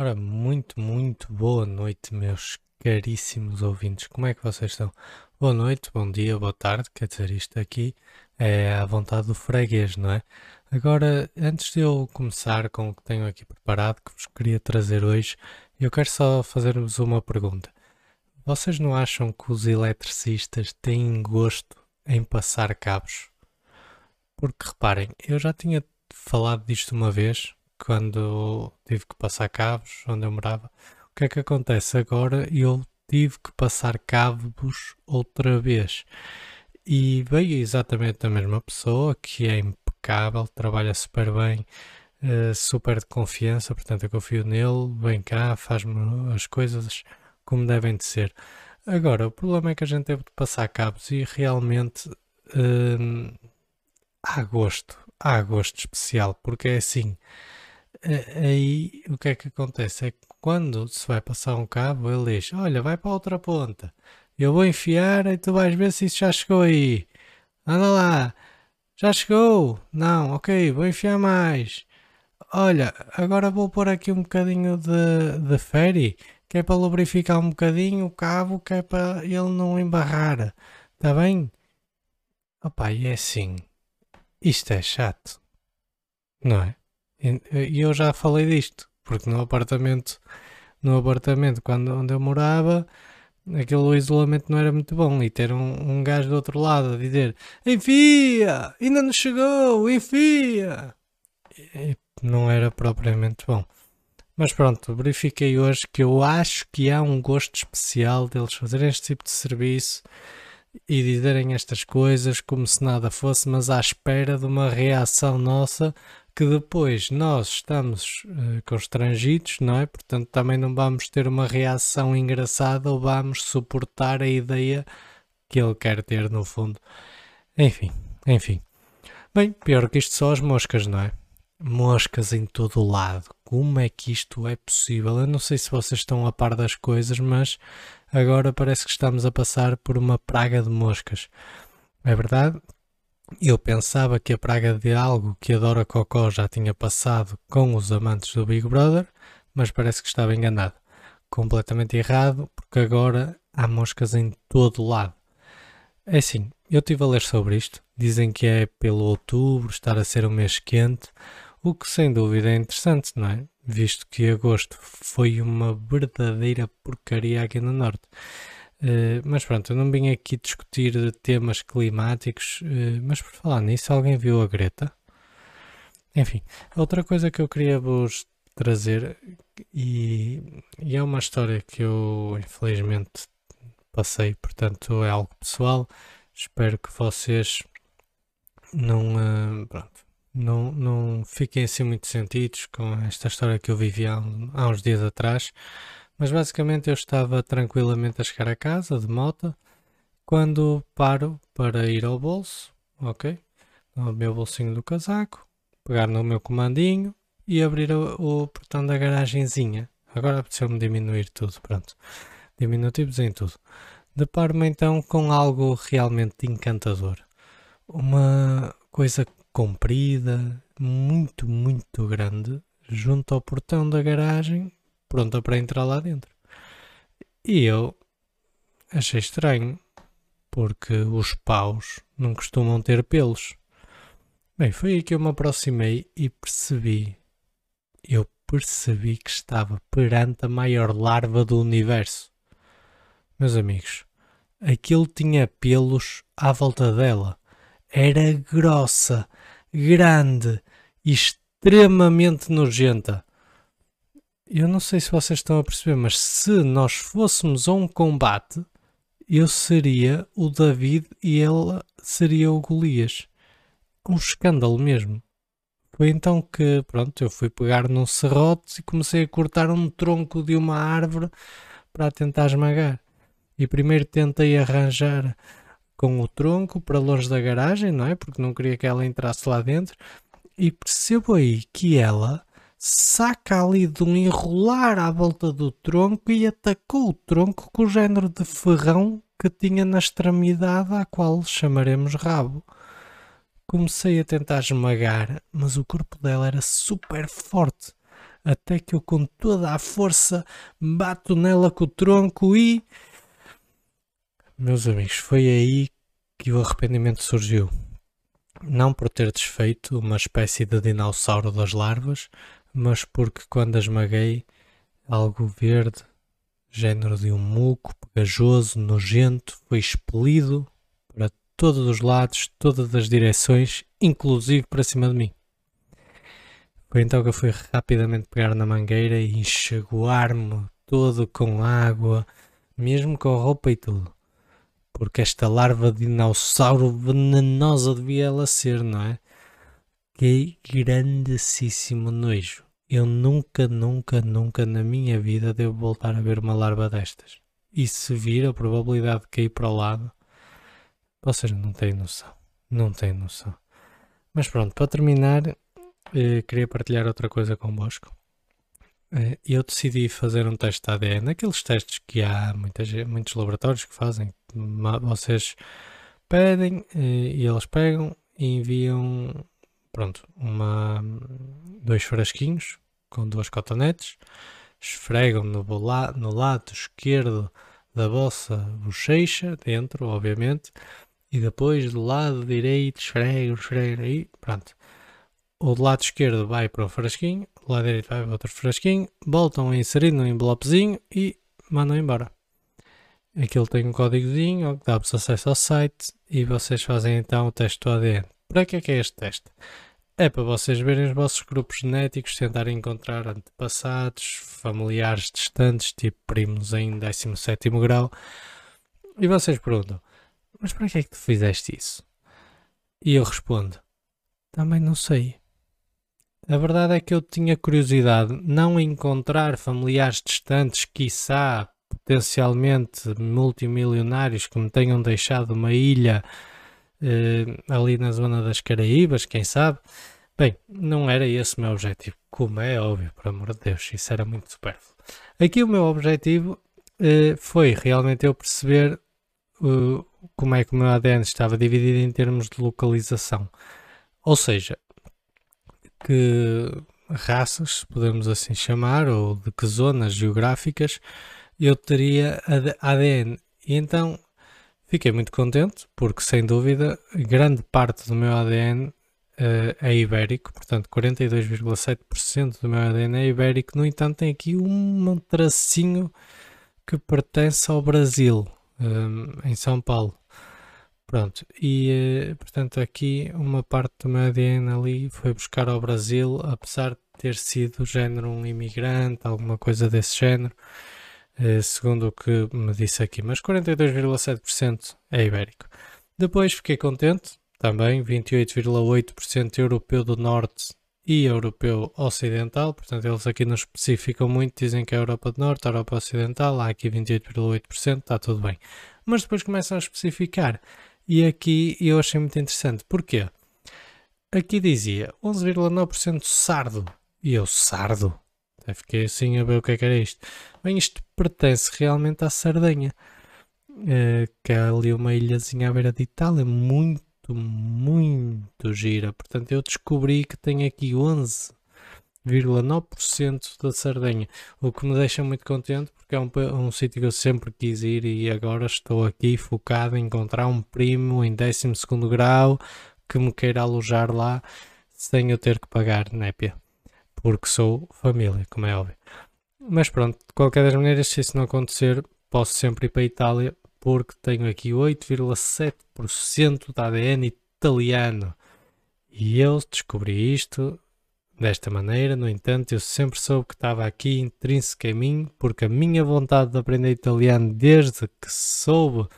Ora, muito, muito boa noite, meus caríssimos ouvintes. Como é que vocês estão? Boa noite, bom dia, boa tarde. Quer dizer, isto aqui é à vontade do freguês, não é? Agora, antes de eu começar com o que tenho aqui preparado, que vos queria trazer hoje, eu quero só fazer-vos uma pergunta. Vocês não acham que os eletricistas têm gosto em passar cabos? Porque reparem, eu já tinha falado disto uma vez, quando tive que passar cabos onde eu morava. O que é que acontece agora? Eu tive que passar cabos outra vez. E veio exatamente a mesma pessoa, que é impecável, trabalha super bem, uh, super de confiança, portanto eu confio nele, vem cá, faz-me as coisas como devem de ser. Agora, o problema é que a gente teve de passar cabos e realmente uh, há gosto, há gosto especial, porque é assim, aí o que é que acontece? É que quando se vai passar um cabo, ele diz: Olha, vai para a outra ponta. Eu vou enfiar e tu vais ver se isso já chegou aí. Anda lá. Já chegou? Não, ok, vou enfiar mais. Olha, agora vou pôr aqui um bocadinho de, de ferry, que é para lubrificar um bocadinho o cabo, que é para ele não embarrar. Está bem? Opa, e é assim. Isto é chato. Não é? E eu já falei disto, porque no apartamento, no apartamento quando, onde eu morava, aquele isolamento não era muito bom. E ter um, um gajo do outro lado a dizer: Enfia! Ainda não chegou! Enfia! E não era propriamente bom. Mas pronto, verifiquei hoje que eu acho que há um gosto especial deles fazerem este tipo de serviço e dizerem estas coisas como se nada fosse, mas à espera de uma reação nossa que depois nós estamos uh, constrangidos, não é? Portanto, também não vamos ter uma reação engraçada ou vamos suportar a ideia que ele quer ter no fundo. Enfim, enfim. Bem, pior que isto só as moscas, não é? Moscas em todo o lado. Como é que isto é possível? Eu não sei se vocês estão a par das coisas, mas agora parece que estamos a passar por uma praga de moscas. É verdade? Eu pensava que a praga de algo que a Dora Cocó já tinha passado com os amantes do Big Brother, mas parece que estava enganado. Completamente errado, porque agora há moscas em todo lado. É assim, eu estive a ler sobre isto. Dizem que é pelo outubro estar a ser um mês quente, o que sem dúvida é interessante, não é? Visto que agosto foi uma verdadeira porcaria aqui no Norte. Uh, mas pronto, eu não vim aqui discutir temas climáticos, uh, mas por falar nisso, alguém viu a Greta? Enfim, outra coisa que eu queria vos trazer, e, e é uma história que eu infelizmente passei, portanto é algo pessoal. Espero que vocês não, uh, pronto, não, não fiquem assim muito sentidos com esta história que eu vivi há, há uns dias atrás. Mas basicamente eu estava tranquilamente a chegar a casa de moto quando paro para ir ao bolso, ok? No meu bolsinho do casaco, pegar no meu comandinho e abrir o, o portão da garagenzinha. Agora apeteceu-me diminuir tudo, pronto. Diminutivos em tudo. Deparo-me então com algo realmente encantador. Uma coisa comprida, muito, muito grande, junto ao portão da garagem pronta para entrar lá dentro. E eu achei estranho, porque os paus não costumam ter pelos. Bem, foi aí que eu me aproximei e percebi. Eu percebi que estava perante a maior larva do universo. Meus amigos, aquilo tinha pelos à volta dela. Era grossa, grande extremamente nojenta eu não sei se vocês estão a perceber, mas se nós fôssemos a um combate, eu seria o David e ele seria o Golias. Um escândalo mesmo. Foi então que, pronto, eu fui pegar num serrote e comecei a cortar um tronco de uma árvore para tentar esmagar. E primeiro tentei arranjar com o tronco para longe da garagem, não é? Porque não queria que ela entrasse lá dentro. E percebo aí que ela saca ali de um enrolar à volta do tronco e atacou o tronco com o género de ferrão que tinha na extremidade à qual chamaremos rabo. Comecei a tentar esmagar, mas o corpo dela era super forte. até que eu com toda a força bato nela com o tronco e meus amigos, foi aí que o arrependimento surgiu. Não por ter desfeito uma espécie de dinossauro das larvas, mas porque quando a esmaguei, algo verde, género de um muco, pegajoso, nojento, foi expelido para todos os lados, todas as direções, inclusive para cima de mim. Foi então que eu fui rapidamente pegar na mangueira e enxaguar-me todo com água, mesmo com a roupa e tudo porque esta larva de dinossauro venenosa devia ela ser, não é? Que grandíssimo nojo. Eu nunca, nunca, nunca na minha vida devo voltar a ver uma larva destas. E se vir a probabilidade de cair para o lado, vocês não têm noção. Não têm noção. Mas pronto, para terminar, eh, queria partilhar outra coisa convosco. Eh, eu decidi fazer um teste de ADN, aqueles testes que há muitas, muitos laboratórios que fazem. Vocês pedem eh, e eles pegam e enviam pronto, uma, dois frasquinhos com duas cotonetes, esfregam no, no lado esquerdo da vossa bochecha, dentro, obviamente, e depois do lado direito esfregam, esfregam e pronto. O do lado esquerdo vai para o frasquinho, o lado direito vai para outro frasquinho, voltam a inserir no envelopezinho e mandam embora. Aquilo tem um códigozinho que dá-vos acesso ao site e vocês fazem então o teste do ADN. Para que é que é este teste? É para vocês verem os vossos grupos genéticos, tentarem encontrar antepassados, familiares distantes, tipo primos em 17 grau. E vocês perguntam, mas para que é que tu fizeste isso? E eu respondo, também não sei. A verdade é que eu tinha curiosidade não encontrar familiares distantes, quiçá potencialmente multimilionários que me tenham deixado uma ilha eh, ali na zona das Caraíbas, quem sabe. Bem, não era esse o meu objetivo, como é óbvio, por amor de Deus, isso era muito supérfluo. Aqui o meu objetivo eh, foi realmente eu perceber uh, como é que o meu ADN estava dividido em termos de localização. Ou seja, que raças, podemos assim chamar, ou de que zonas geográficas eu teria ADN. E então fiquei muito contente, porque sem dúvida grande parte do meu ADN uh, eh, é ibérico, portanto 42,7% do meu ADN é ibérico. No entanto, tem aqui um tracinho que pertence ao Brasil, um, eh, em São Paulo. Pronto, e eh, portanto aqui uma parte do meu ADN ali foi buscar ao Brasil, apesar de ter sido género um imigrante, alguma coisa desse género, segundo o que me disse aqui, mas 42,7% é ibérico. Depois fiquei contente, também 28,8% europeu do norte e europeu ocidental, portanto eles aqui não especificam muito, dizem que é Europa do Norte, Europa Ocidental, há aqui 28,8%, está tudo bem. Mas depois começam a especificar e aqui eu achei muito interessante. Porquê? Aqui dizia 11,9% sardo. E eu, sardo? Fiquei assim a ver o que é que era isto. Bem, isto pertence realmente à Sardenha. Uh, que é ali uma ilhazinha à beira de Itália. Muito, muito gira. Portanto, eu descobri que tem aqui 11 0,9% da Sardenha, o que me deixa muito contente porque é um, um sítio que eu sempre quis ir e agora estou aqui focado em encontrar um primo em 12 grau que me queira alojar lá sem eu ter que pagar népia, porque sou família, como é óbvio. Mas pronto, de qualquer das maneiras, se isso não acontecer, posso sempre ir para a Itália porque tenho aqui 8,7% da ADN italiano. E eu descobri isto Desta maneira, no entanto, eu sempre soube que estava aqui intrínseco em mim, porque a minha vontade de aprender italiano desde que soube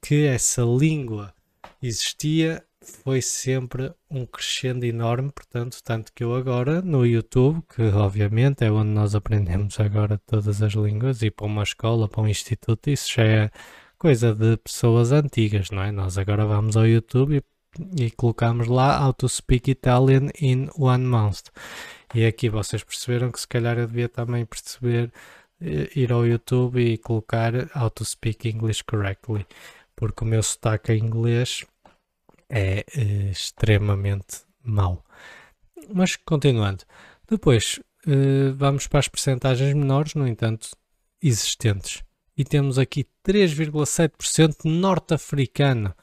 que essa língua existia foi sempre um crescendo enorme, portanto, tanto que eu agora no YouTube, que obviamente é onde nós aprendemos agora todas as línguas, e para uma escola, para um instituto, isso já é coisa de pessoas antigas, não é? Nós agora vamos ao YouTube e e colocamos lá How to Speak Italian in One Month. E aqui vocês perceberam que se calhar eu devia também perceber, eh, ir ao YouTube e colocar How to Speak English Correctly, porque o meu sotaque em inglês é eh, extremamente mau. Mas continuando, depois uh, vamos para as percentagens menores, no entanto, existentes. E temos aqui 3,7% norte-africano.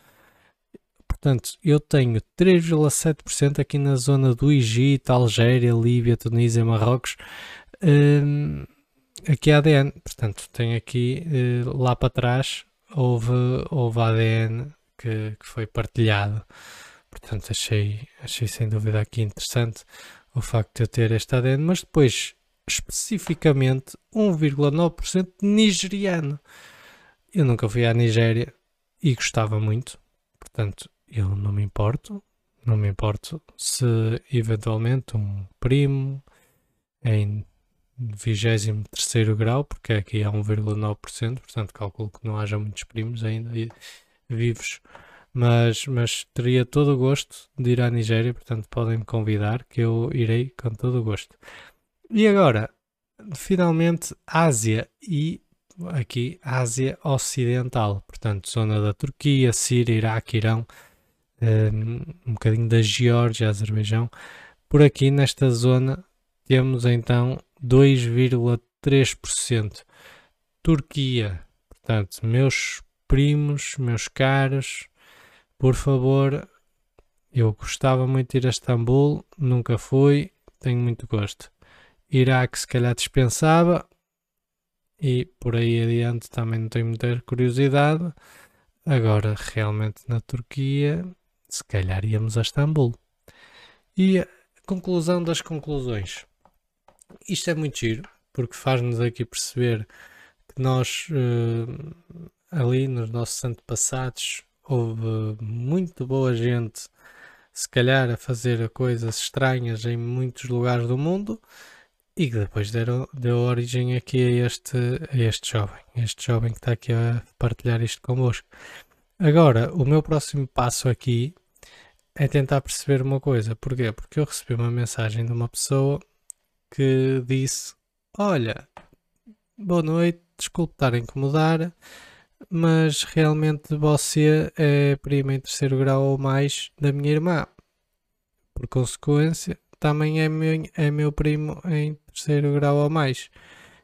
Portanto, eu tenho 3,7% aqui na zona do Egito, Algéria, Líbia, Tunísia, Marrocos. Um, aqui é ADN. Portanto, tem aqui uh, lá para trás houve, houve ADN que, que foi partilhado. Portanto, achei, achei sem dúvida aqui interessante o facto de eu ter este ADN, mas depois, especificamente, 1,9% nigeriano. Eu nunca fui à Nigéria e gostava muito, portanto, eu não me importo. Não me importo se eventualmente um primo em 23 grau, porque aqui há 1,9%, portanto calculo que não haja muitos primos ainda vivos, mas, mas teria todo o gosto de ir à Nigéria, portanto podem me convidar que eu irei com todo o gosto. E agora, finalmente, Ásia e aqui Ásia Ocidental, portanto zona da Turquia, Síria, Iraque, Irão, um, um bocadinho da Geórgia, Azerbaijão. Por aqui nesta zona temos então 2,3%. Turquia, portanto, meus primos, meus caros, por favor, eu gostava muito de ir a Istambul, nunca fui, tenho muito gosto. Iraque, se calhar dispensava, e por aí adiante também não tenho muita curiosidade. Agora, realmente na Turquia, se calhar íamos a Istambul. E a conclusão das conclusões isto é muito giro, porque faz-nos aqui perceber que nós, uh, ali nos nossos antepassados, houve muito boa gente, se calhar a fazer coisas estranhas em muitos lugares do mundo e que depois deram, deu origem aqui a este, a este jovem, este jovem que está aqui a partilhar isto convosco. Agora, o meu próximo passo aqui é tentar perceber uma coisa. Porquê? Porque eu recebi uma mensagem de uma pessoa que disse: Olha, boa noite, desculpe estar a incomodar, mas realmente você é prima em terceiro grau ou mais da minha irmã. Por consequência, também é meu, é meu primo em terceiro grau ou mais.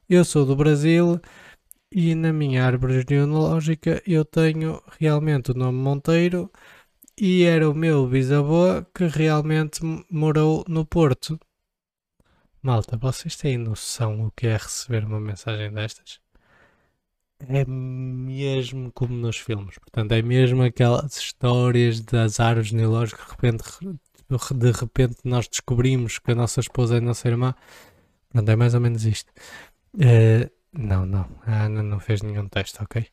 Eu sou do Brasil e na minha árvore genealógica eu tenho realmente o nome Monteiro e era o meu bisavô que realmente morou no Porto. Malta, vocês têm noção o que é receber uma mensagem destas? É mesmo como nos filmes. Portanto, é mesmo aquelas histórias das árvores genealógicas de repente, de repente nós descobrimos que a nossa esposa é a nossa irmã. Pronto, é mais ou menos isto. Uh, não, não. A Ana não fez nenhum teste, ok?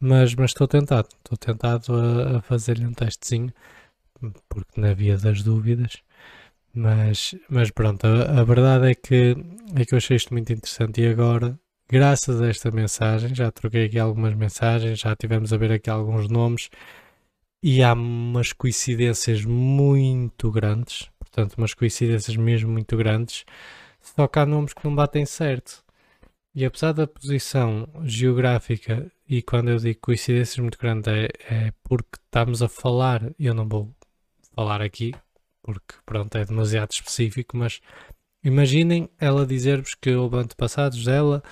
Mas, mas estou tentado. Estou tentado a, a fazer-lhe um testezinho. Porque na via das dúvidas mas, mas pronto, a, a, verdade é que, é que eu achei isto muito interessante e agora, graças a esta mensagem, já troquei aqui algumas mensagens, já tivemos a ver aqui alguns nomes e há umas coincidências muito grandes, portanto, umas coincidências mesmo muito grandes, só que há nomes que não batem certo. E apesar da posição geográfica, e quando eu digo coincidências muito grandes, é, é porque estamos a falar, eu não vou falar aqui, porque pronto, é demasiado específico, mas imaginem ela dizer-vos que houve antepassados dela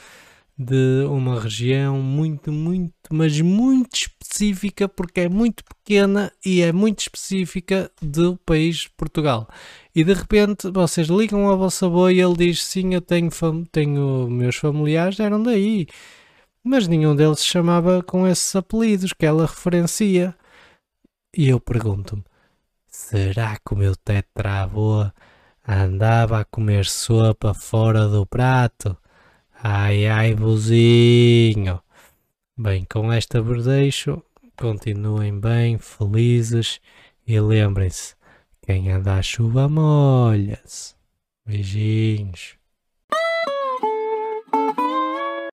de uma região muito, muito, mas muito específica, porque é muito pequena e é muito específica do país Portugal. E de repente vocês ligam ao vosso avô e ele diz: Sim, eu tenho, tenho meus familiares, eram daí. Mas nenhum deles se chamava com esses apelidos que ela referencia. E eu pergunto-me: Será que o meu tetravô andava a comer sopa fora do prato? Ai ai, vozinho! Bem, com esta verdeixo, continuem bem, felizes e lembrem-se: quem anda à chuva molha-se. Beijinhos.